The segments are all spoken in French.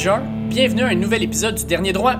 mardi 8 juin. Bienvenue à un nouvel épisode du Dernier Droit.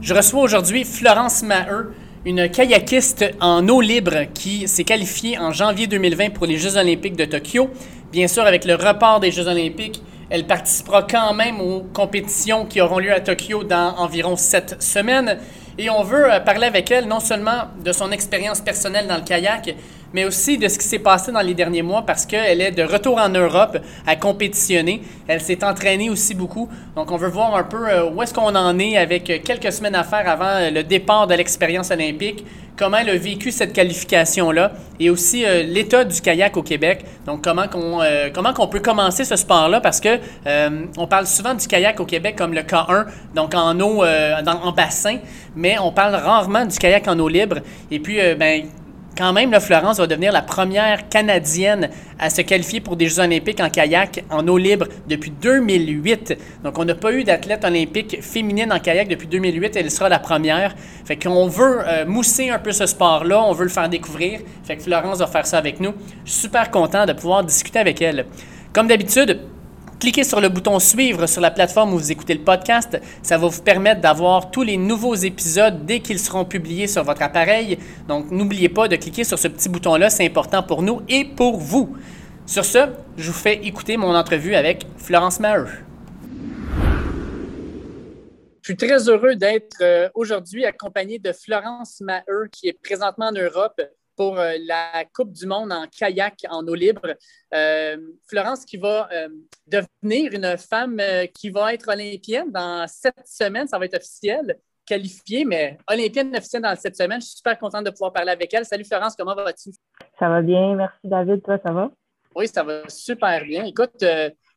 Je reçois aujourd'hui Florence Maheu, une kayakiste en eau libre qui s'est qualifiée en janvier 2020 pour les Jeux olympiques de Tokyo. Bien sûr, avec le report des Jeux olympiques, elle participera quand même aux compétitions qui auront lieu à Tokyo dans environ sept semaines. Et on veut euh, parler avec elle non seulement de son expérience personnelle dans le kayak, mais aussi de ce qui s'est passé dans les derniers mois parce qu'elle est de retour en Europe à compétitionner. Elle s'est entraînée aussi beaucoup. Donc, on veut voir un peu euh, où est-ce qu'on en est avec quelques semaines à faire avant euh, le départ de l'expérience olympique, comment elle a vécu cette qualification-là et aussi euh, l'état du kayak au Québec. Donc, comment qu'on comment qu'on peut commencer ce sport-là parce que on parle souvent du kayak au Québec comme le K1, donc en eau, en bassin, mais on parle rarement du kayak en eau libre. Et puis, ben, quand même, Florence va devenir la première Canadienne à se qualifier pour des Jeux olympiques en kayak en eau libre depuis 2008. Donc, on n'a pas eu d'athlète olympique féminine en kayak depuis 2008. Elle sera la première. Fait qu'on veut euh, mousser un peu ce sport-là. On veut le faire découvrir. Fait que Florence va faire ça avec nous. Super content de pouvoir discuter avec elle. Comme d'habitude, Cliquez sur le bouton Suivre sur la plateforme où vous écoutez le podcast. Ça va vous permettre d'avoir tous les nouveaux épisodes dès qu'ils seront publiés sur votre appareil. Donc, n'oubliez pas de cliquer sur ce petit bouton-là. C'est important pour nous et pour vous. Sur ce, je vous fais écouter mon entrevue avec Florence Maheu. Je suis très heureux d'être euh, aujourd'hui accompagné de Florence Maheu, qui est présentement en Europe pour euh, la Coupe du Monde en kayak en eau libre. Euh, Florence qui va euh, devenir une femme qui va être olympienne dans sept semaines, ça va être officiel, qualifiée, mais olympienne officielle dans sept semaines. Je suis super contente de pouvoir parler avec elle. Salut Florence, comment vas-tu? Ça va bien, merci David. Toi, ça va? Oui, ça va super bien. Écoute,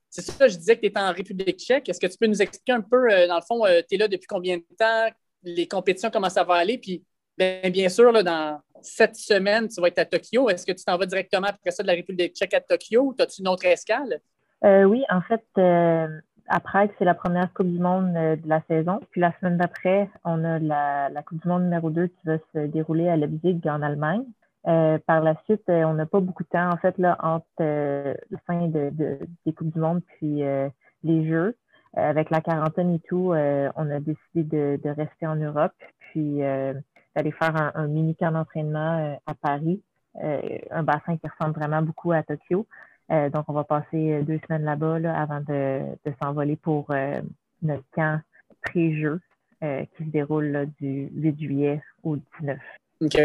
c'est ça, je disais que tu étais en République tchèque. Est-ce que tu peux nous expliquer un peu, dans le fond, tu es là depuis combien de temps, les compétitions, comment ça va aller, puis bien, bien sûr, là, dans cette semaine, tu vas être à Tokyo. Est-ce que tu t'en vas directement après ça de la République tchèque à Tokyo ou as-tu une autre escale? Euh, oui, en fait, euh, après, c'est la première Coupe du Monde euh, de la saison. Puis la semaine d'après, on a la, Coupe du Monde numéro 2 qui va se dérouler à Leipzig en Allemagne. par la suite, on n'a pas beaucoup de temps, en fait, là, entre la fin de, des Coupes du Monde puis les Jeux. avec la quarantaine et tout, on a décidé de, de, rester en Europe. Puis d'aller faire un, mini camp d'entraînement euh, à Paris, euh, un bassin qui ressemble vraiment beaucoup à Tokyo. Euh, donc, on va passer deux semaines là-bas avant de, s'envoler pour notre camp pré-jeu qui se déroule du 8 juillet au 19. OK.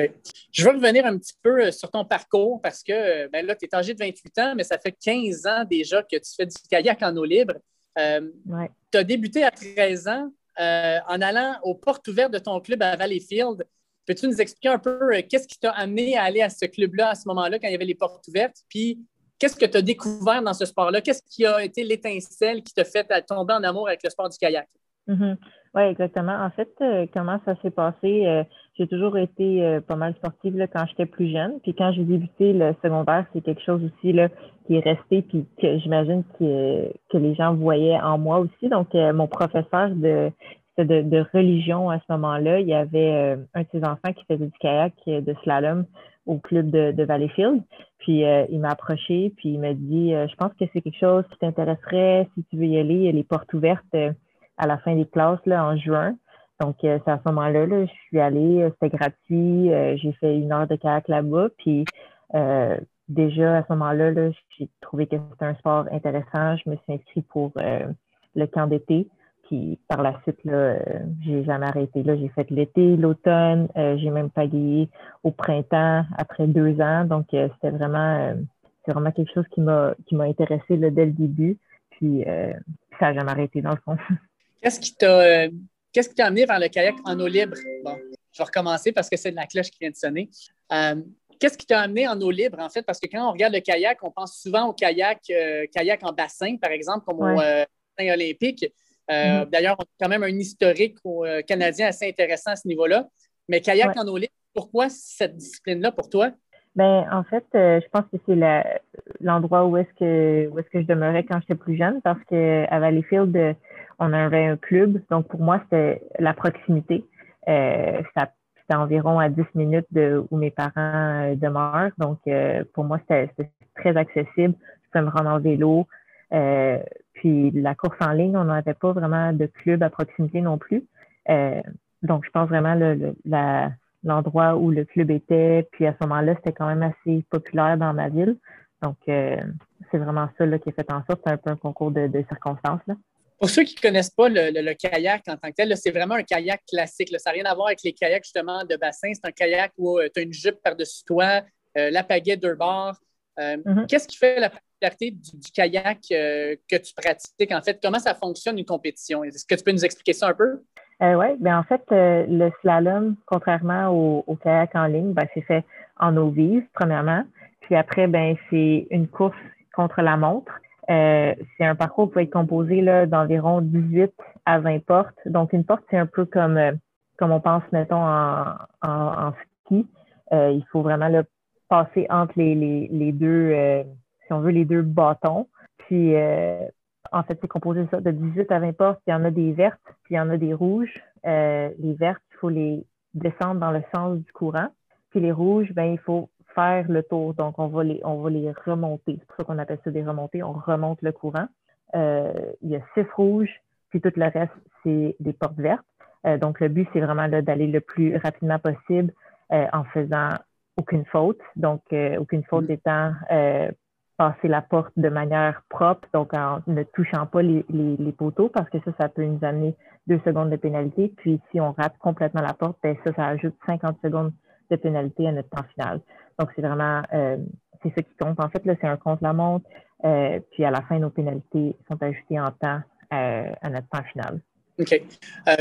Je veux revenir un petit peu sur ton parcours parce que ben là, tu es âgé de 28 ans, mais ça fait 15 ans déjà que tu fais du kayak en eau libre. Tu as débuté à 13 ans en allant aux portes ouvertes de ton club à Valleyfield. Peux-tu nous expliquer un peu euh, qu'est-ce qui t'a amené à aller à ce club-là à ce moment-là, quand il y avait les portes ouvertes? Puis, qu'est-ce que tu as découvert dans ce sport-là? Qu'est-ce qui a été l'étincelle qui t'a fait tomber en amour avec le sport du kayak? Mm-hmm. Oui, exactement. En fait, euh, comment ça s'est passé? Euh, j'ai toujours été pas mal sportive quand j'étais plus jeune. Puis quand j'ai débuté le secondaire, c'est quelque chose aussi là, qui est resté, puis que j'imagine que, que les gens voyaient en moi aussi. Donc, mon professeur de de, religion à ce moment-là. Il y avait euh, un de ses enfants qui faisait du kayak euh, de slalom au club de, Valleyfield. Puis euh, il m'a approché, puis il m'a dit Je pense que c'est quelque chose qui t'intéresserait si tu veux y aller. Il y a les portes ouvertes à la fin des classes là, en juin. Donc, c'est à ce moment-là, là, je suis allée, c'était gratuit, j'ai fait une heure de kayak là-bas. Puis déjà à ce moment-là, -là, j'ai trouvé que c'était un sport intéressant. Je me suis inscrite pour le camp d'été. Puis par la suite, là, euh, j'ai jamais arrêté. Là, j'ai fait l'été, l'automne, euh, j'ai même pagayé au printemps après deux ans. Donc, euh, c'était vraiment, c'est vraiment quelque chose qui m'a qui m'a intéressé dès le début. Puis ça n'a jamais arrêté dans le fond. Qu'est-ce qui t'a qu'est-ce qui t'a amené vers le kayak en eau libre? Bon, je vais recommencer parce que c'est de la cloche qui vient de sonner. Qu'est-ce qui t'a amené en eau libre, en fait? Parce que quand on regarde le kayak, on pense souvent au kayak, kayak en bassin, par exemple, comme au bassin olympique. Euh, mm-hmm. D'ailleurs, on a quand même un historique au, euh, canadien assez intéressant à ce niveau-là. Mais kayak en eau libre, pourquoi cette discipline-là pour toi? Ben, en fait, euh, je pense que c'est l'endroit où est-ce que où est-ce que je demeurais quand j'étais plus jeune, parce qu'à Valleyfield, on avait un club. Donc pour moi, c'était la proximité. ça c'était environ à 10 minutes de où mes parents demeurent. Donc pour moi, c'était très accessible. Je pouvais me rendre en vélo. Puis la course en ligne, on n'avait pas vraiment de club à proximité non plus. Euh, donc, je pense vraiment le, l'endroit où le club était. Puis à ce moment-là, c'était quand même assez populaire dans ma ville. Donc, euh, c'est vraiment ça qui a fait en sorte. C'est un peu un concours de, circonstances. Pour ceux qui ne connaissent pas le, kayak en tant que tel, c'est vraiment un kayak classique. Ça n'a rien à voir avec les kayaks justement de bassin. C'est un kayak où tu as une jupe par-dessus toi, la pagaie deux bords. Mm-hmm. Qu'est-ce qui fait la particularité du, kayak euh, que tu pratiques, en fait? Comment ça fonctionne une compétition? Est-ce que tu peux nous expliquer ça un peu? Euh, oui, bien en fait, euh, le slalom, contrairement au, kayak en ligne, ben, c'est fait en eau vive, premièrement. Puis après, ben, c'est une course contre la montre. c'est un parcours qui peut être composé d'environ 18 à 20 portes. Donc, une porte, c'est un peu comme, comme on pense, mettons, en, en, ski. il faut vraiment passer entre les, les, les deux si on veut, les deux bâtons. Puis, euh, en fait, c'est composé ça de 18 à 20 portes. Il y en a des vertes, puis il y en a des rouges. Euh, les vertes, il faut les descendre dans le sens du courant. Puis les rouges, ben, il faut faire le tour. Donc, on va les, on va les remonter. C'est pour ça qu'on appelle ça des remontées. On remonte le courant. Euh, il y a six rouges, puis tout le reste, c'est des portes vertes. donc, le but, c'est vraiment d'aller le plus rapidement possible en faisant aucune faute. Donc, aucune faute mm. étant passer la porte de manière propre, donc en ne touchant pas les, les, poteaux, parce que ça, ça peut nous amener deux secondes de pénalité. Puis si on rate complètement la porte, ben ça, ça ajoute 50 secondes de pénalité à notre temps final. Donc c'est vraiment, euh, c'est ce qui compte. En fait, là, c'est un contre-la-montre. Euh, puis à la fin, nos pénalités sont ajoutées en temps euh, à notre temps final. OK.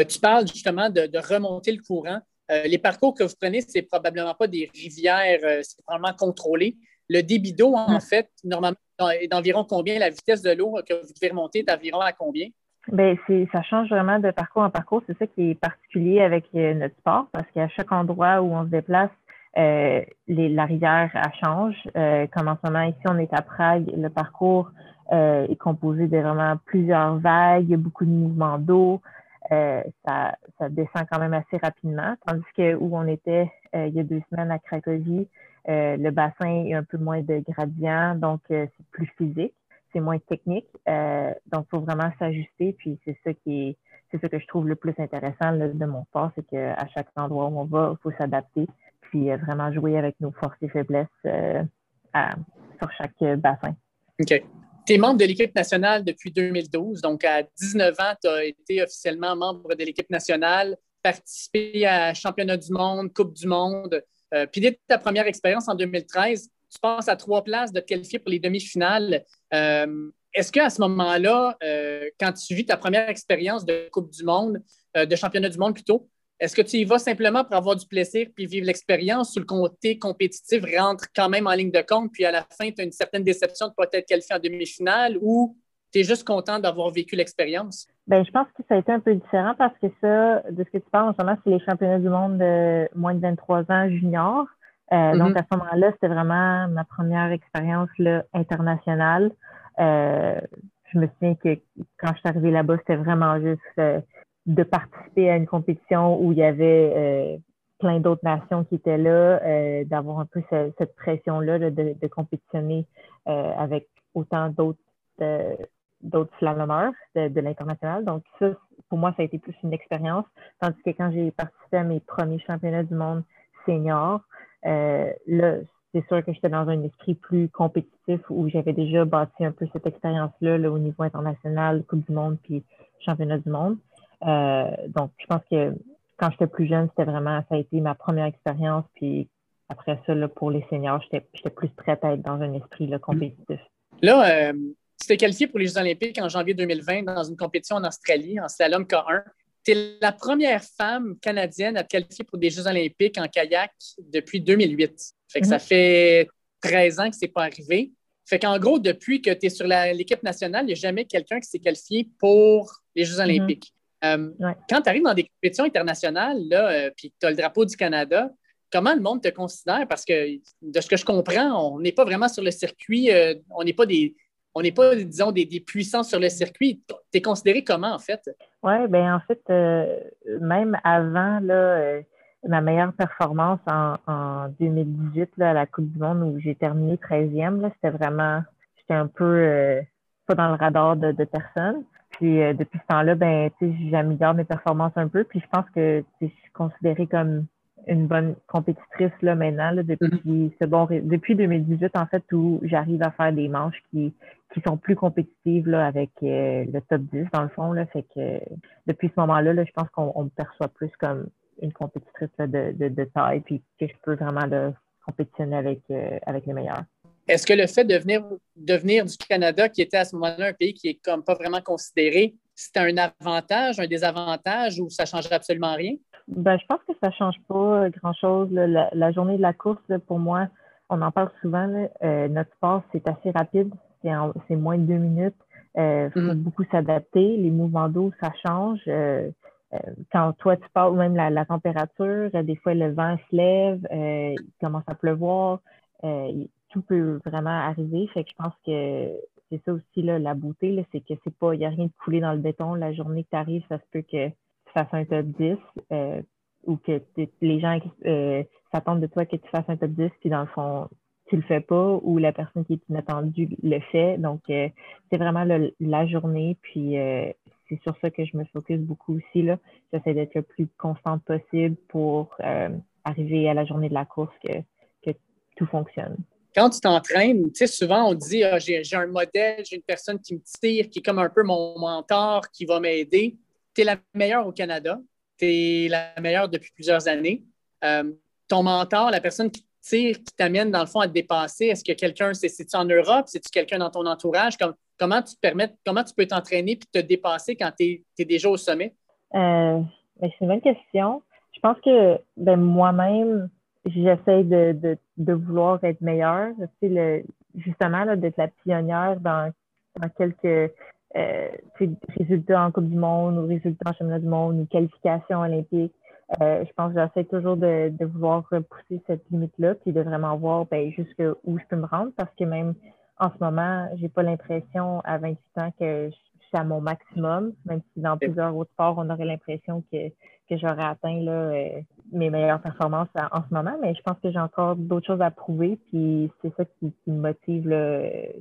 tu parles justement de, de remonter le courant. Les parcours que vous prenez, c'est probablement pas des rivières, c'est probablement contrôlé. Le débit d'eau, en ah. fait, normalement, est d'environ combien? La vitesse de l'eau que vous devez remonter est d'environ à combien? Bien, ça change vraiment de parcours en parcours. C'est ça qui est particulier avec euh, notre sport parce qu'à chaque endroit où on se déplace, euh, la rivière elle change. Euh, comme en ce moment, ici, on est à Prague. Le parcours est composé de vraiment plusieurs vagues, beaucoup de mouvements d'eau. Ça, ça descend quand même assez rapidement. Tandis que où on était il y a deux semaines à Cracovie, euh, le bassin est un peu moins de gradient, donc euh, c'est plus physique, c'est moins technique. Euh, donc, il faut vraiment s'ajuster. Puis c'est ça qui est, c'est ça que je trouve le plus intéressant de mon sport, c'est qu'à chaque endroit où on va, il faut s'adapter, puis vraiment jouer avec nos forces et faiblesses sur chaque bassin. OK. Tu es membre de l'équipe nationale depuis 2012, donc à 19 ans, tu as été officiellement membre de l'équipe nationale, participé à Championnat du monde, Coupe du monde. Euh, puis dès ta première expérience en 2013, tu passes à trois places de te qualifier pour les demi-finales. Euh, est-ce qu'à ce, moment-là, euh, quand tu vis ta première expérience de Coupe du Monde, de championnat du monde plutôt, est-ce que tu y vas simplement pour avoir du plaisir puis vivre l'expérience ou le côté compétitif rentre quand même en ligne de compte, puis à la fin, tu as une certaine déception de ne pas être qualifié en demi-finale ou tu es juste content d'avoir vécu l'expérience? Ben, je pense que ça a été un peu différent parce que ça, de ce que tu parles en ce moment, c'est les championnats du monde de moins de 23 ans junior. Euh, mm-hmm. Donc, à ce moment-là, c'était vraiment ma première expérience là, internationale. Euh, je me souviens que quand je suis arrivée là-bas, c'était vraiment juste euh, de participer à une compétition où il y avait euh, plein d'autres nations qui étaient là, euh, d'avoir un peu cette pression-là de, de, compétitionner avec autant d'autres d'autres slalomeurs de, l'international. Donc, ça, pour moi, ça a été plus une expérience. Tandis que quand j'ai participé à mes premiers championnats du monde senior, euh, là, c'est sûr que j'étais dans un esprit plus compétitif où j'avais déjà bâti un peu cette expérience-là là, au niveau international, Coupe du monde puis championnat du monde. Euh, donc, je pense que quand j'étais plus jeune, c'était vraiment, ça a été ma première expérience. Puis après ça, là, pour les seniors, j'étais plus prête à être dans un esprit là, compétitif. Là, euh, tu t'es qualifié pour les Jeux olympiques en janvier 2020 dans une compétition en Australie, en slalom K1. Tu es la première femme canadienne à te qualifier pour des Jeux olympiques en kayak depuis 2008. Fait que ça mhm. fait 13 ans que ce n'est pas arrivé. Fait qu'en gros, depuis que tu es sur l'équipe nationale, il n'y a jamais quelqu'un qui s'est qualifié pour les Jeux mhm. olympiques. Euh, quand tu arrives dans des compétitions internationales, là, euh, puis tu as le drapeau du Canada, comment le monde te considère? Parce que de ce que je comprends, on n'est pas vraiment sur le circuit, euh, on n'est pas des, on n'est pas, disons, des, des, puissants sur le circuit. Tu es considéré comment, en fait? Oui, bien, en fait, euh, même avant, là, ma meilleure performance en, 2018 là, à la Coupe du Monde où j'ai terminé 13e, c'était vraiment, j'étais un peu, euh, pas dans le radar de, de personne. Puis depuis ce temps-là, ben, j'améliore mes performances un peu. Puis je pense que je suis considérée comme une bonne compétitrice là maintenant là, depuis mm-hmm. ce bon depuis 2018 en fait où j'arrive à faire des manches qui qui sont plus compétitives là avec euh, le top 10 dans le fond là fait que depuis ce moment-là là, je pense qu'on me perçoit plus comme une compétitrice de, de, de, taille puis que je peux vraiment là, compétitionner avec euh, avec les meilleurs. Est-ce que le fait de venir, de venir du Canada, qui était à ce moment-là un pays qui est comme pas vraiment considéré, c'était un avantage, un désavantage ou ça changerait absolument rien? Ben, je pense que ça change pas grand-chose. La, journée de la course, pour moi, on en parle souvent. Euh, notre sport, c'est assez rapide. C'est moins de deux minutes. Il euh, faut mm-hmm. beaucoup s'adapter. Les mouvements d'eau, ça change. Euh, quand toi, tu parles, même la, température, des fois, le vent se lève, il commence à pleuvoir. Tout peut vraiment arriver. Fait que je pense que c'est ça aussi la beauté, c'est que c'est pas, il n'y a rien de coulé dans le béton. La journée que tu arrives, ça se peut que fasses un top 10 euh, ou que les gens euh, s'attendent de toi que tu fasses un top 10, puis dans le fond, tu le fais pas ou la personne qui est inattendue le fait. Donc, euh, c'est vraiment la journée, puis c'est sur ça que je me focus beaucoup aussi. J'essaie d'être le plus constante possible pour arriver à la journée de la course que, que tout fonctionne quand tu t'entraînes, tu sais, souvent on dit ah, j'ai un modèle, j'ai une personne qui me tire, qui est comme un peu mon mentor, qui va m'aider tu es la meilleure au Canada, tu es la meilleure depuis plusieurs années. Euh, ton mentor, la personne qui tire, qui t'amène dans le fond à te dépasser, est-ce que quelqu'un, c'est-tu en Europe, c'est-tu quelqu'un dans ton entourage? comment tu te permets, comment tu peux t'entraîner et te dépasser quand tu es, déjà au sommet? Euh, ben, c'est une bonne question. Je pense que ben, moi-même, j'essaie de, vouloir être meilleure. Le, justement, d'être la pionnière dans quelques euh, résultats en Coupe du Monde ou résultats en championnat du monde ou qualification olympique. Euh, je pense que j'essaie toujours de, de, vouloir repousser cette limite-là, puis de vraiment voir ben, jusqu'où je peux me rendre, parce que même en ce moment, j'ai pas l'impression à 28 ans que je suis à mon maximum, même si dans plusieurs autres sports, on aurait l'impression que, que j'aurais atteint là, euh, mes meilleures performances en ce moment, mais je pense que j'ai encore d'autres choses à prouver, puis c'est ça qui, me motive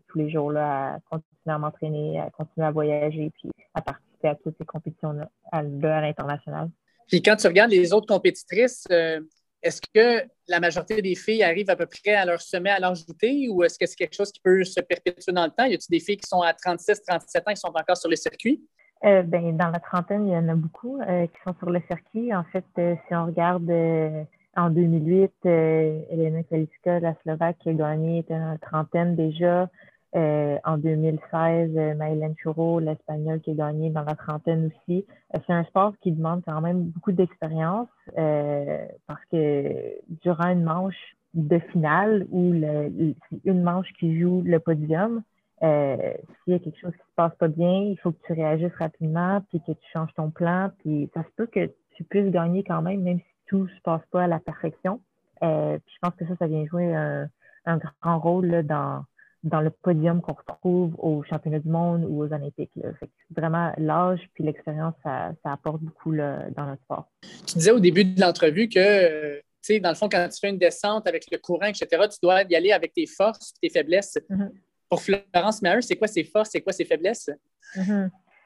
tous les jours là, à continuer à m'entraîner, à continuer à voyager, puis à participer à toutes ces compétitions-là à l'international. Puis quand tu regardes les autres compétitrices, euh, est-ce que la majorité des filles arrivent à peu près à leur sommet à l'âge ou est-ce que c'est quelque chose qui peut se perpétuer dans le temps? Y a-t-il des filles qui sont à 36, 37 ans qui sont encore sur le circuit? Euh, ben, dans la trentaine, il y en a beaucoup euh, qui sont sur le circuit. En fait, si on regarde en 2008, Elena Kaliska, la Slovaque, qui a gagné, était dans la trentaine déjà. Euh, en 2016, euh, Maëlène Churro, l'Espagnol qui a gagné dans la trentaine aussi. Euh, c'est un sport qui demande quand même beaucoup d'expérience parce que durant une manche de finale ou une manche qui joue le podium, s'il y a quelque chose qui se passe pas bien, il faut que tu réagisses rapidement, puis que tu changes ton plan, puis ça se peut que tu puisses gagner quand même, même si tout se passe pas à la perfection. puis je pense que ça, ça vient jouer un, un grand rôle là, dans dans le podium qu'on retrouve aux championnats du monde ou aux Olympiques. vraiment, l'âge puis l'expérience, ça, apporte beaucoup dans notre sport. Tu disais au début de l'entrevue que, tu sais, dans le fond, quand tu fais une descente avec le courant, etc., tu dois y aller avec tes forces tes faiblesses. Mm-hmm. Pour Florence Maheu, c'est quoi ses forces, c'est quoi ses faiblesses?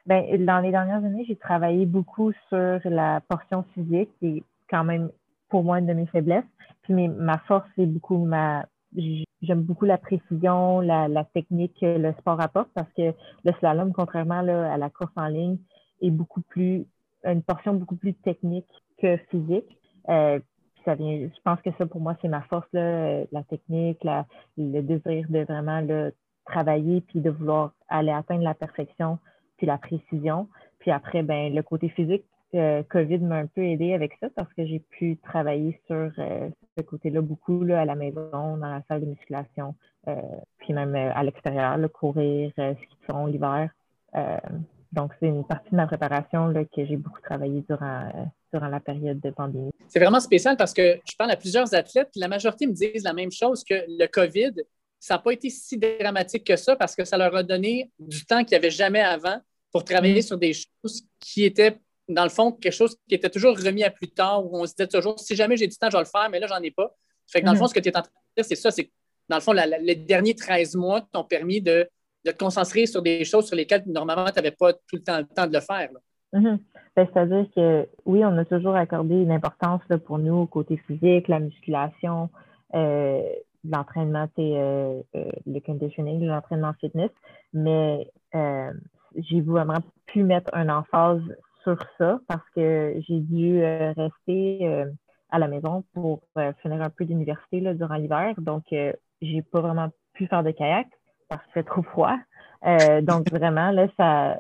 Ben, dans les dernières années, j'ai travaillé beaucoup sur la portion physique, qui est quand même pour moi une de mes faiblesses. Puis ma force, c'est beaucoup ma j'aime beaucoup la précision, la, la, technique que le sport apporte parce que le slalom, contrairement là, à la course en ligne, est beaucoup plus une portion beaucoup plus technique que physique. Euh, ça vient, je pense que ça pour moi c'est ma force là, la technique, la, le désir de vraiment là, travailler puis de vouloir aller atteindre la perfection puis la précision. Puis après ben le côté physique, euh, COVID m'a un peu aidé avec ça parce que j'ai pu travailler sur euh, ce côté-là beaucoup là, à la maison, dans la salle de musculation, euh, puis même à l'extérieur, courir, ski de fond l'hiver. donc, c'est une partie de ma préparation là, que j'ai beaucoup travaillé durant, durant la période de pandémie. C'est vraiment spécial parce que je parle à plusieurs athlètes, la majorité me disent la même chose que le COVID, ça n'a pas été si dramatique que ça parce que ça leur a donné du temps qu'il n'y avait jamais avant pour travailler mm. sur des choses qui étaient dans le fond, quelque chose qui était toujours remis à plus tard, où on se disait toujours, si jamais j'ai du temps, je vais le faire, mais là, j'en ai pas. Fait que dans le fond, mhm. ce que tu es en train de dire, c'est ça, c'est que dans le fond, les derniers 13 mois t'ont permis de de te concentrer sur des choses sur lesquelles normalement tu n'avais pas tout le temps le temps de le faire. Mm-hmm. Ben, c'est-à-dire que oui, on a toujours accordé une importance là, pour nous au côté physique, la musculation, euh, l'entraînement, euh, euh, le conditioning, l'entraînement fitness, mais euh, j'ai vraiment pu mettre un emphase sur ça parce que j'ai dû euh, rester à la maison pour finir un peu d'université durant l'hiver. Donc, j'ai pas vraiment pu faire de kayak parce que c'est trop froid. donc, vraiment, là, ça,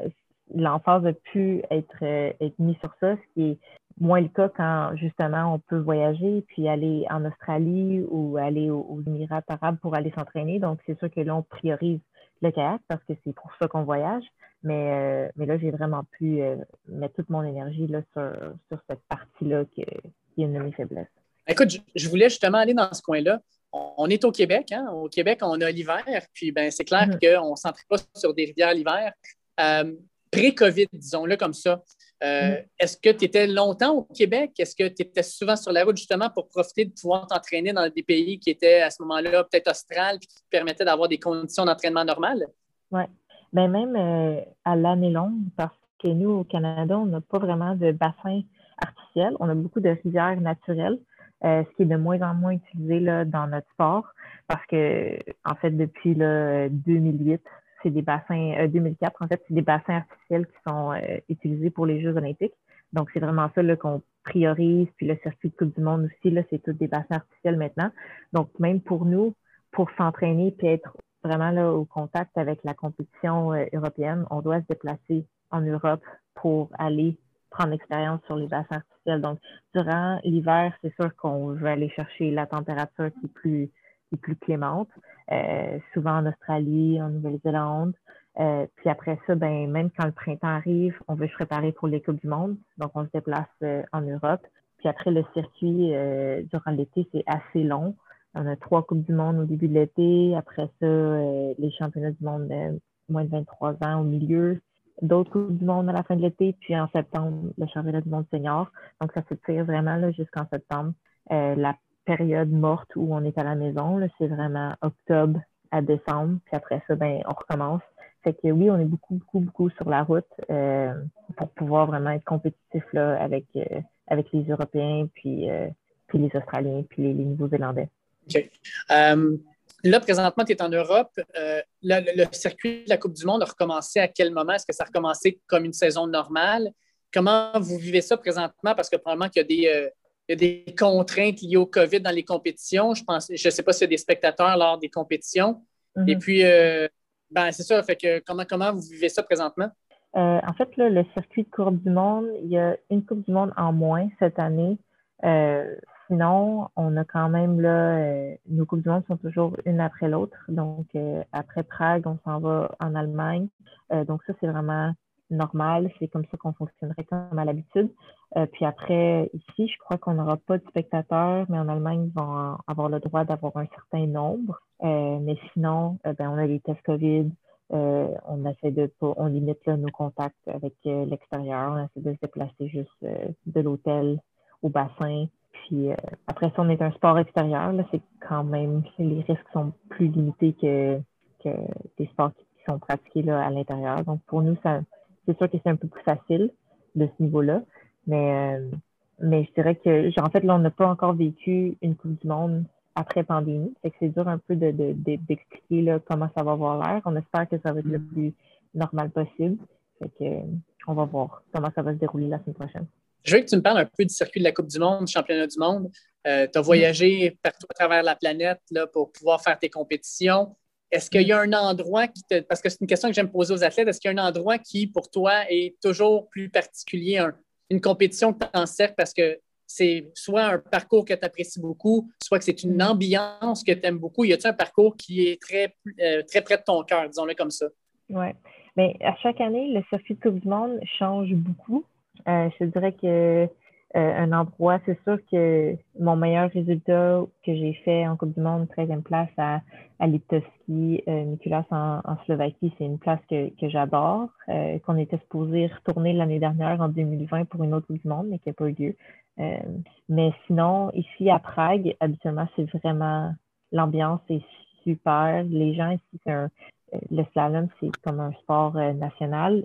l'emphase a pu être, être mise sur ça, ce qui est moins le cas quand justement on peut voyager puis aller en Australie ou aller aux, Émirats arabes pour aller s'entraîner. Donc, c'est sûr que là, on priorise le kayak parce que c'est pour ça qu'on voyage. Mais, euh, mais là, j'ai vraiment pu euh, mettre toute mon énergie là, sur, sur cette partie-là qui, est une de mes faiblesses. Écoute, je, voulais justement aller dans ce coin-là. On, est au Québec. Hein? Au Québec, on a l'hiver. Puis ben, c'est clair mm-hmm. qu'on ne s'entraîne pas sur des rivières l'hiver. Euh, pré-COVID, disons-le comme ça. Euh, mm. Est-ce que tu étais longtemps au Québec? Est-ce que tu étais souvent sur la route justement pour profiter de pouvoir t'entraîner dans des pays qui étaient à ce moment-là peut-être australes et qui te permettaient d'avoir des conditions d'entraînement normales? Oui. Ben même euh, à l'année longue, parce que nous, au Canada, on n'a pas vraiment de bassin artificiel. On a beaucoup de rivières naturelles, euh, ce qui est de moins en moins utilisé là, dans notre sport parce que, en fait, depuis là, 2008, c'est des bassins, 2004, euh, en fait, c'est des bassins artificiels qui sont euh, utilisés pour les Jeux olympiques. Donc, c'est vraiment ça qu'on priorise. Puis le circuit de Coupe du Monde aussi, là, c'est tous des bassins artificiels maintenant. Donc, même pour nous, pour s'entraîner puis être vraiment là au contact avec la compétition euh, européenne, on doit se déplacer en Europe pour aller prendre l'expérience sur les bassins artificiels. Donc, durant l'hiver, c'est sûr qu'on veut aller chercher la température qui est plus plus clémente, euh, souvent en Australie, en Nouvelle-Zélande. Euh, puis après ça, ben, même quand le printemps arrive, on veut se préparer pour les Coupes du Monde. Donc, on se déplace euh, en Europe. Puis après, le circuit durant l'été, c'est assez long. On a trois Coupes du Monde au début de l'été. Après ça, les championnats du monde de moins de 23 ans au milieu. D'autres Coupes du Monde à la fin de l'été. Puis en septembre, le championnat du monde senior. Donc, ça se tire vraiment jusqu'en septembre. la période morte où on est à la maison. C'est vraiment octobre à décembre. Puis après ça, ben, on recommence. Fait que oui, on est beaucoup, beaucoup, beaucoup sur la route euh, pour pouvoir vraiment être compétitif là, avec, euh, avec les Européens, puis, euh, puis les Australiens, puis les, Nouveaux-Zélandais. OK. là, présentement, tu es en Europe. le, circuit de la Coupe du Monde a recommencé à quel moment? Est-ce que ça a recommencé comme une saison normale? Comment vous vivez ça présentement? Parce que probablement qu'il y a des, il y a des contraintes liées au COVID dans les compétitions. Je pense, je ne sais pas s'il y a des spectateurs lors des compétitions. Mm-hmm. Et puis, euh, ben, c'est ça. Fait que comment, comment vous vivez ça présentement? Euh, en fait, le circuit de Coupe du Monde, il y a une Coupe du Monde en moins cette année. Euh, sinon, on a quand même là, nos Coupes du Monde sont toujours une après l'autre. Donc, après Prague, on s'en va en Allemagne. donc, ça, c'est vraiment normal. C'est comme ça qu'on fonctionnerait comme à l'habitude. Euh, puis après, ici, je crois qu'on n'aura pas de spectateurs, mais en Allemagne, ils vont avoir le droit d'avoir un certain nombre. Euh, mais sinon, euh, ben, on a les tests COVID. on essaie de pas, on limite nos contacts avec l'extérieur. On essaie de se déplacer juste de l'hôtel au bassin. Puis après ça, on est un sport extérieur. Là, c'est quand même les risques sont plus limités que, que des sports qui sont pratiqués là, à l'intérieur. Donc pour nous, ça c'est sûr que c'est un peu plus facile de ce niveau-là. Mais, euh, mais je dirais que, genre, en fait, là, on n'a pas encore vécu une Coupe du Monde après pandémie. Fait que c'est dur un peu d'expliquer de, comment ça va avoir l'air. On espère que ça va être le mm-hmm. plus normal possible. Fait que, on va voir comment ça va se dérouler la semaine prochaine. Je veux que tu me parles un peu du circuit de la Coupe du Monde, championnat du monde. Euh, tu as voyagé partout à travers la planète là, pour pouvoir faire tes compétitions. Est-ce qu'il y a un endroit qui te. Parce que c'est une question que j'aime poser aux athlètes. Est-ce qu'il y a un endroit qui, pour toi, est toujours plus particulier, une compétition que tu encercles parce que c'est soit un parcours que tu apprécies beaucoup, soit que c'est une ambiance que tu aimes beaucoup? Y a-t-il un parcours qui est très, euh, très près de ton cœur, disons-le comme ça? Oui. Mais à chaque année, le circuit de Coupe du Monde change beaucoup. Euh, je dirais que euh, un endroit. C'est sûr que mon meilleur résultat que j'ai fait en Coupe du Monde, 13e place à, à Liptovski, euh, en, en, Slovaquie, c'est une place que, que j'adore, qu'on était supposé retourner l'année dernière en 2020 pour une autre Coupe du Monde, mais qui n'a pas eu lieu. Mais sinon, ici à Prague, habituellement, c'est vraiment l'ambiance est super. Les gens ici, un, le slalom, c'est comme un sport national.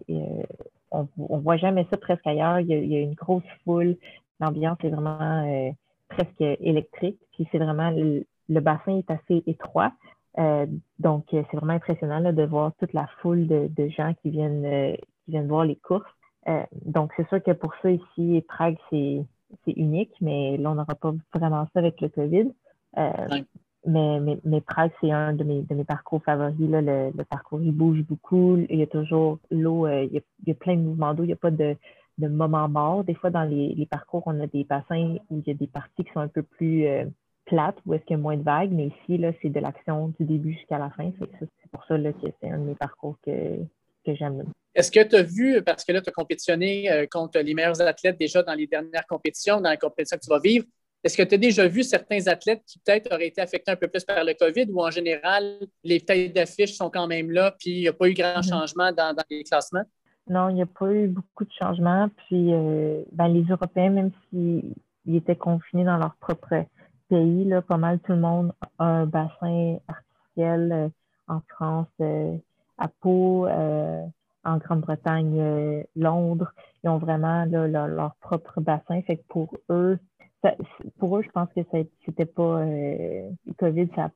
On, on voit jamais ça presque ailleurs. Il y a, une grosse foule. L'ambiance est vraiment presque électrique. Puis c'est vraiment le, bassin est assez étroit. donc, c'est vraiment impressionnant de voir toute la foule de, gens qui viennent, qui viennent voir les courses. donc, c'est sûr que pour ça, ici, Prague, c'est unique, mais là, on n'aura pas vraiment ça avec le COVID. Mais, mais, mais c'est un de mes, de mes parcours favoris. Là. Le, parcours, il bouge beaucoup. Il y a toujours l'eau, euh, il, y a, il, y a, plein de mouvements d'eau. Il n'y a pas de, de moment mort. Des fois, dans les, les, parcours, on a des bassins où il y a des parties qui sont un peu plus euh, plates, où est-ce qu'il y a moins de vagues. Mais ici, là, c'est de l'action du début jusqu'à la fin. C'est pour ça là, que c'est un de mes parcours que, que j'aime. Est-ce que tu as vu, parce que là, tu as compétitionné euh, contre les meilleurs athlètes déjà dans les dernières compétitions, dans la compétition que tu vas vivre, est-ce que tu as déjà vu certains athlètes qui peut-être auraient été affectés un peu plus par le COVID ou en général, les têtes d'affiche sont quand même là, puis il n'y a pas eu grand mm-hmm. changement dans, les classements? Non, il n'y a pas eu beaucoup de changements. Puis euh, ben, les Européens, même s'ils étaient confinés dans leur propre pays, là, pas mal tout le monde a un bassin artificiel euh, en France, euh, à Pau, en Grande-Bretagne, Londres. Ils ont vraiment leur, leur, propre bassin. Fait que pour eux, pour eux, je pense que c'était pas euh, COVID, ça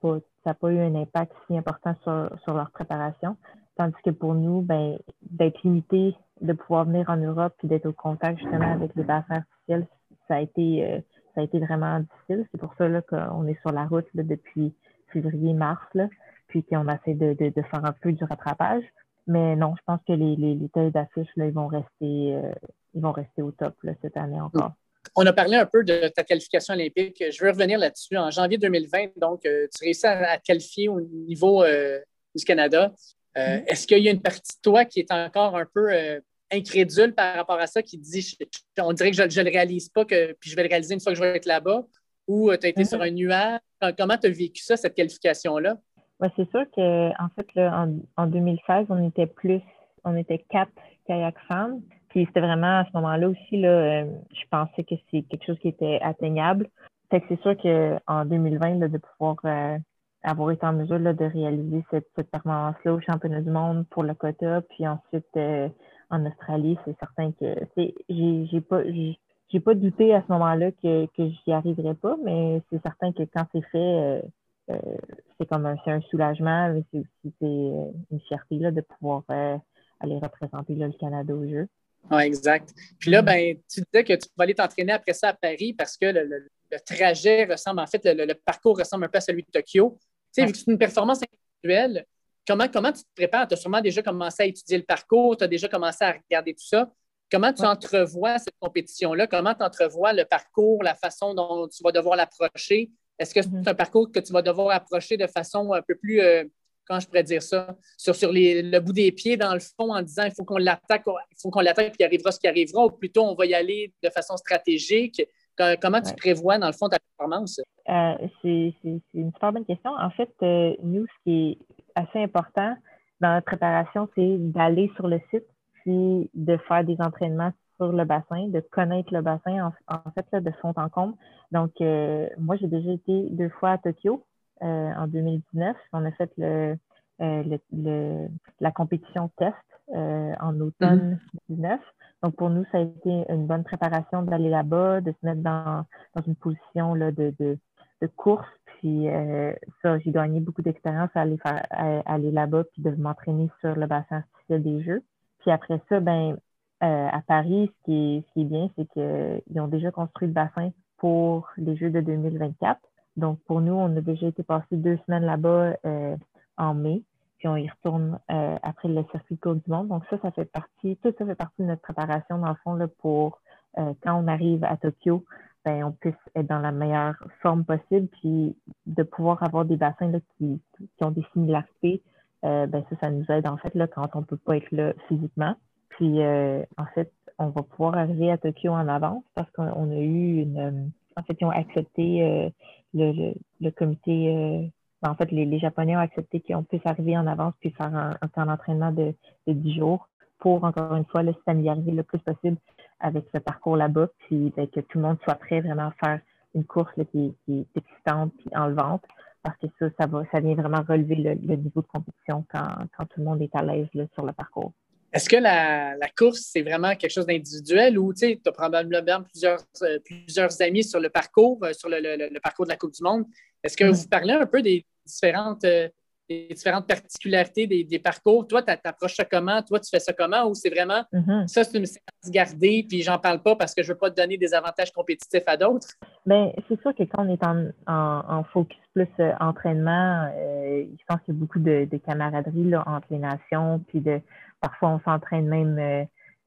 n'a pas, eu un impact si important sur, leur préparation. Tandis que pour nous, ben, d'être limité, de pouvoir venir en Europe et d'être au contact justement avec les bassins artificiels, ça a été euh, ça a été vraiment difficile. C'est pour ça qu'on est sur la route depuis février-mars, puis qu'on essaie de, faire un peu du rattrapage. Mais non, je pense que les, les, les d'affiche, ils vont rester euh, ils vont rester au top cette année encore. On a parlé un peu de ta qualification olympique. Je veux revenir là-dessus. En janvier 2020, donc, euh, tu réussis à, te qualifier au niveau euh, du Canada. Euh, mm-hmm. Est-ce qu'il y a une partie de toi qui est encore un peu incrédule par rapport à ça, qui dit on dirait que je ne le réalise pas, que, puis je vais le réaliser une fois que je vais être là-bas? Ou tu as été mm-hmm. sur un nuage? Comment tu as vécu ça, cette qualification-là? c'est sûr qu'en fait, en, en 2016, on était plus, on était quatre kayak femmes. Puis c'était vraiment à ce moment-là aussi, là, euh, je pensais que c'est quelque chose qui était atteignable. Fait que c'est sûr qu'en 2020, de pouvoir euh, avoir été en mesure de réaliser cette, cette performance-là au championnat du monde pour le quota, puis ensuite euh, en Australie, c'est certain que j'ai j'ai pas j'ai pas douté à ce moment-là que, que j'y arriverais pas, mais c'est certain que quand c'est fait, c'est comme un, un soulagement, mais c'est aussi une fierté là, de pouvoir aller représenter là, le Canada au jeu. Oui, exact. Puis là, ben, tu disais que tu vas aller t'entraîner après ça à Paris parce que le, trajet ressemble, en fait, le, parcours ressemble un peu à celui de Tokyo. Tu sais, vu que c'est une performance individuelle, comment, comment tu te prépares? Tu as sûrement déjà commencé à étudier le parcours, tu as déjà commencé à regarder tout ça. Comment tu entrevois cette compétition-là? Comment tu entrevois le parcours, la façon dont tu vas devoir l'approcher? Est-ce que c'est mm-hmm. un parcours que tu vas devoir approcher de façon un peu plus euh, quand je pourrais dire ça, sur, sur le bout des pieds, dans le fond, en disant il faut qu'on l'attaque, il faut qu'on l'attaque, puis il arrivera ce qui arrivera, ou plutôt on va y aller de façon stratégique. Comment tu prévois, dans le fond, ta performance? Euh, c'est une super bonne question. En fait, euh, nous, ce qui est assez important dans la préparation, c'est d'aller sur le site, puis de faire des entraînements sur le bassin, de connaître le bassin, en, fait, là, de fond en comble. Donc, euh, moi, j'ai déjà été deux fois à Tokyo en 2019. On a fait le, euh, le, la compétition test euh, en automne 2019. Donc, pour nous, ça a été une bonne préparation d'aller là-bas, de se mettre dans, dans une position là, de, de, de course. Puis, ça, j'ai gagné beaucoup d'expérience à aller, faire, aller là-bas puis de m'entraîner sur le bassin artificiel des Jeux. Puis après ça, ben, à Paris, ce qui est, ce qui est bien, c'est qu'ils ont déjà construit le bassin pour les Jeux de 2024. Donc, pour nous, on a déjà été passé deux semaines là-bas euh, en mai, puis on y retourne euh, après le circuit de Coupe du Monde. Donc, ça, ça fait partie, tout ça fait partie de notre préparation, dans le fond, là, pour euh, quand on arrive à Tokyo, ben, on puisse être dans la meilleure forme possible, puis de pouvoir avoir des bassins là, qui, qui ont des similarités, ben, ça, ça nous aide, en fait, là, quand on ne peut pas être là physiquement. Puis, en fait, on va pouvoir arriver à Tokyo en avance parce qu'on a eu une en fait, ils ont accepté euh, le, le, comité. Euh, en fait, les, les, Japonais ont accepté qu'on puisse arriver en avance puis faire un, un temps d'entraînement de, de 10 jours pour, encore une fois, le familiariser le plus possible avec ce parcours là-bas, puis ben, que tout le monde soit prêt vraiment à faire une course qui, qui, est excitante puis enlevante. parce que ça, ça va, ça vient vraiment relever le, niveau de compétition quand, quand, tout le monde est à l'aise sur le parcours. Est-ce que la, la course, c'est vraiment quelque chose d'individuel ou tu as probablement plusieurs, euh, plusieurs amis sur le parcours, euh, sur le, le, parcours de la Coupe du Monde? Est-ce que mm-hmm. vous parlez un peu des différentes les différentes particularités des, parcours? Toi, tu approches ça comment? Toi, tu fais ça comment? Ou c'est vraiment mm-hmm. ça, c'est une séance gardée, puis j'en parle pas parce que je veux pas te donner des avantages compétitifs à d'autres? Bien, c'est sûr que quand on est en, focus plus euh, entraînement, euh, je pense qu'il y a beaucoup de, camaraderie là, entre les nations, puis de parfois on s'entraîne même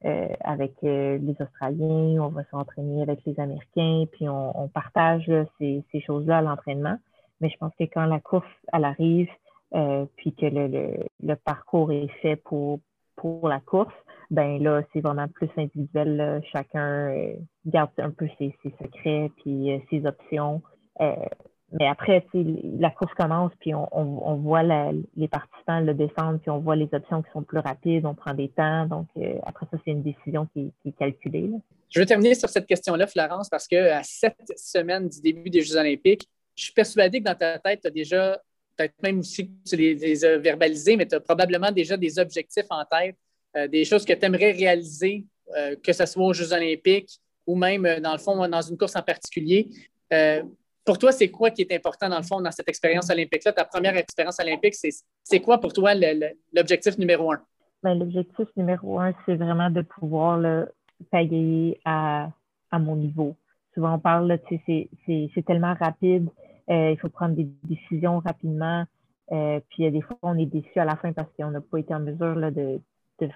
euh, avec les Australiens, on va s'entraîner avec les Américains, puis on, partage ces, ces choses-là à l'entraînement. Mais je pense que quand la course, elle arrive, euh, puis que le, le, parcours est fait pour, pour la course, ben là, c'est vraiment plus individuel. Chacun euh, garde un peu ses, ses secrets puis euh, ses options. Mais après, la course commence, puis on, voit les participants le descendre, puis on voit les options qui sont plus rapides, on prend des temps. Donc, après ça, c'est une décision qui, est calculée. Je veux terminer sur cette question-là, Florence, parce qu'à sept semaines du début des Jeux olympiques, je suis persuadé que dans ta tête, tu as déjà peut-être même aussi que tu les, as verbalisés, mais tu as probablement déjà des objectifs en tête, euh, des choses que tu aimerais réaliser, euh, que ce soit aux Jeux olympiques ou même, euh, dans le fond, dans une course en particulier. Pour toi, c'est quoi qui est important, dans le fond, dans cette expérience olympique-là? Ta première expérience olympique, c'est quoi pour toi l'objectif numéro un? Ben, l'objectif numéro un, c'est vraiment de pouvoir payer à, mon niveau. Souvent, on parle, c'est tellement rapide euh, il faut prendre des décisions rapidement. Euh, puis des fois, on est déçu à la fin parce qu'on n'a pas été en mesure de,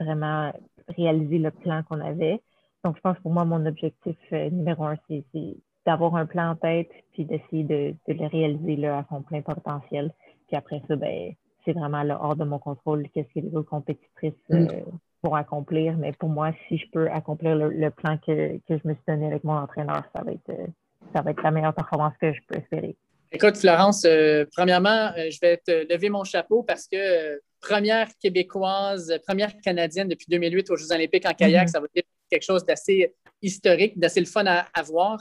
vraiment réaliser le plan qu'on avait. Donc, je pense pour moi, mon objectif euh, numéro un, c'est d'avoir un plan en tête puis d'essayer de, de, le réaliser là, à son plein potentiel. Puis après ça, ben, c'est vraiment là, hors de mon contrôle qu'est-ce que les autres compétitrices mm. vont accomplir. Mais pour moi, si je peux accomplir le, plan que, que, je me suis donné avec mon entraîneur, ça va être, ça va être la meilleure performance que je peux espérer. Écoute, Florence, euh, premièrement, euh, je vais te lever mon chapeau parce que euh, première québécoise, première canadienne depuis 2008 aux Jeux olympiques en kayak, mm-hmm. ça va être quelque chose d'assez historique, d'assez le fun à, voir.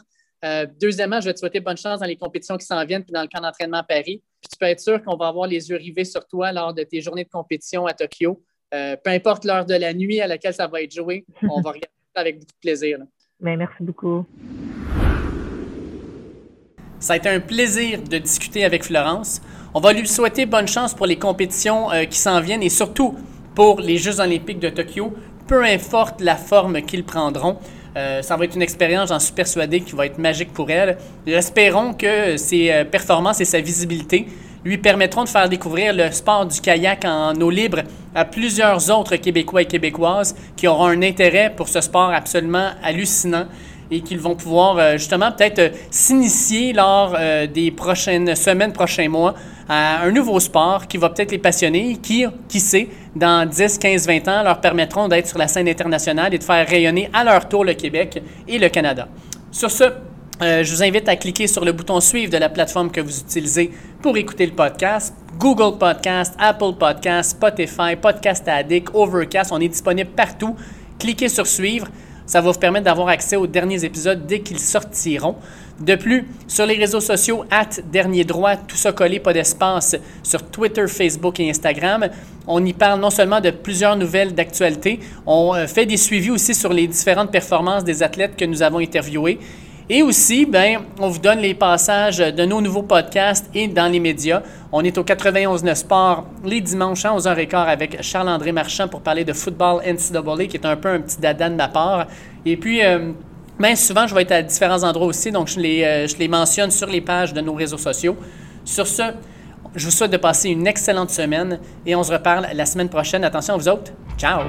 Deuxièmement, je vais te souhaiter bonne chance dans les compétitions qui s'en viennent puis dans le camp d'entraînement à Paris. Puis tu peux être sûr qu'on va avoir les yeux rivés sur toi lors de tes journées de compétition à Tokyo. peu importe l'heure de la nuit à laquelle ça va être joué, on va regarder ça avec beaucoup de plaisir. Ben, merci beaucoup. Ça a été un plaisir de discuter avec Florence. On va lui souhaiter bonne chance pour les compétitions euh, qui s'en viennent et surtout pour les Jeux olympiques de Tokyo, peu importe la forme qu'ils prendront. Euh, ça va être une expérience, j'en suis persuadé, qui va être magique pour elle. Espérons que ses euh, performances et sa visibilité lui permettront de faire découvrir le sport du kayak en eau libre à plusieurs autres Québécois et Québécoises qui auront un intérêt pour ce sport absolument hallucinant et qu'ils vont pouvoir euh, justement peut-être euh, s'initier lors euh, des prochaines semaines, prochains mois à un nouveau sport qui va peut-être les passionner, qui, qui sait, dans 10, 15, 20 ans, leur permettront d'être sur la scène internationale et de faire rayonner à leur tour le Québec et le Canada. Sur ce, je vous invite à cliquer sur le bouton suivre de la plateforme que vous utilisez pour écouter le podcast. Google Podcast, Apple Podcast, Spotify, Podcast Addict, Overcast, on est disponible partout. Cliquez sur suivre. Ça va vous permettre d'avoir accès aux derniers épisodes dès qu'ils sortiront. De plus, sur les réseaux sociaux, at dernier droit, tout ça collé, pas d'espace, sur Twitter, Facebook et Instagram, on y parle non seulement de plusieurs nouvelles d'actualité, on euh, fait des suivis aussi sur les différentes performances des athlètes que nous avons interviewés et aussi, ben, on vous donne les passages de nos nouveaux podcasts et dans les médias. On est au 91.9 Sport les dimanches à 11h15 avec Charles-André Marchand pour parler de football NCAA, qui est un peu un petit dada de ma part. Et puis, euh, ben, souvent, je vais être à différents endroits aussi, donc je les, euh, je les mentionne sur les pages de nos réseaux sociaux. Sur ce, je vous souhaite de passer une excellente semaine et on se reparle la semaine prochaine. Attention à vous autres. Ciao!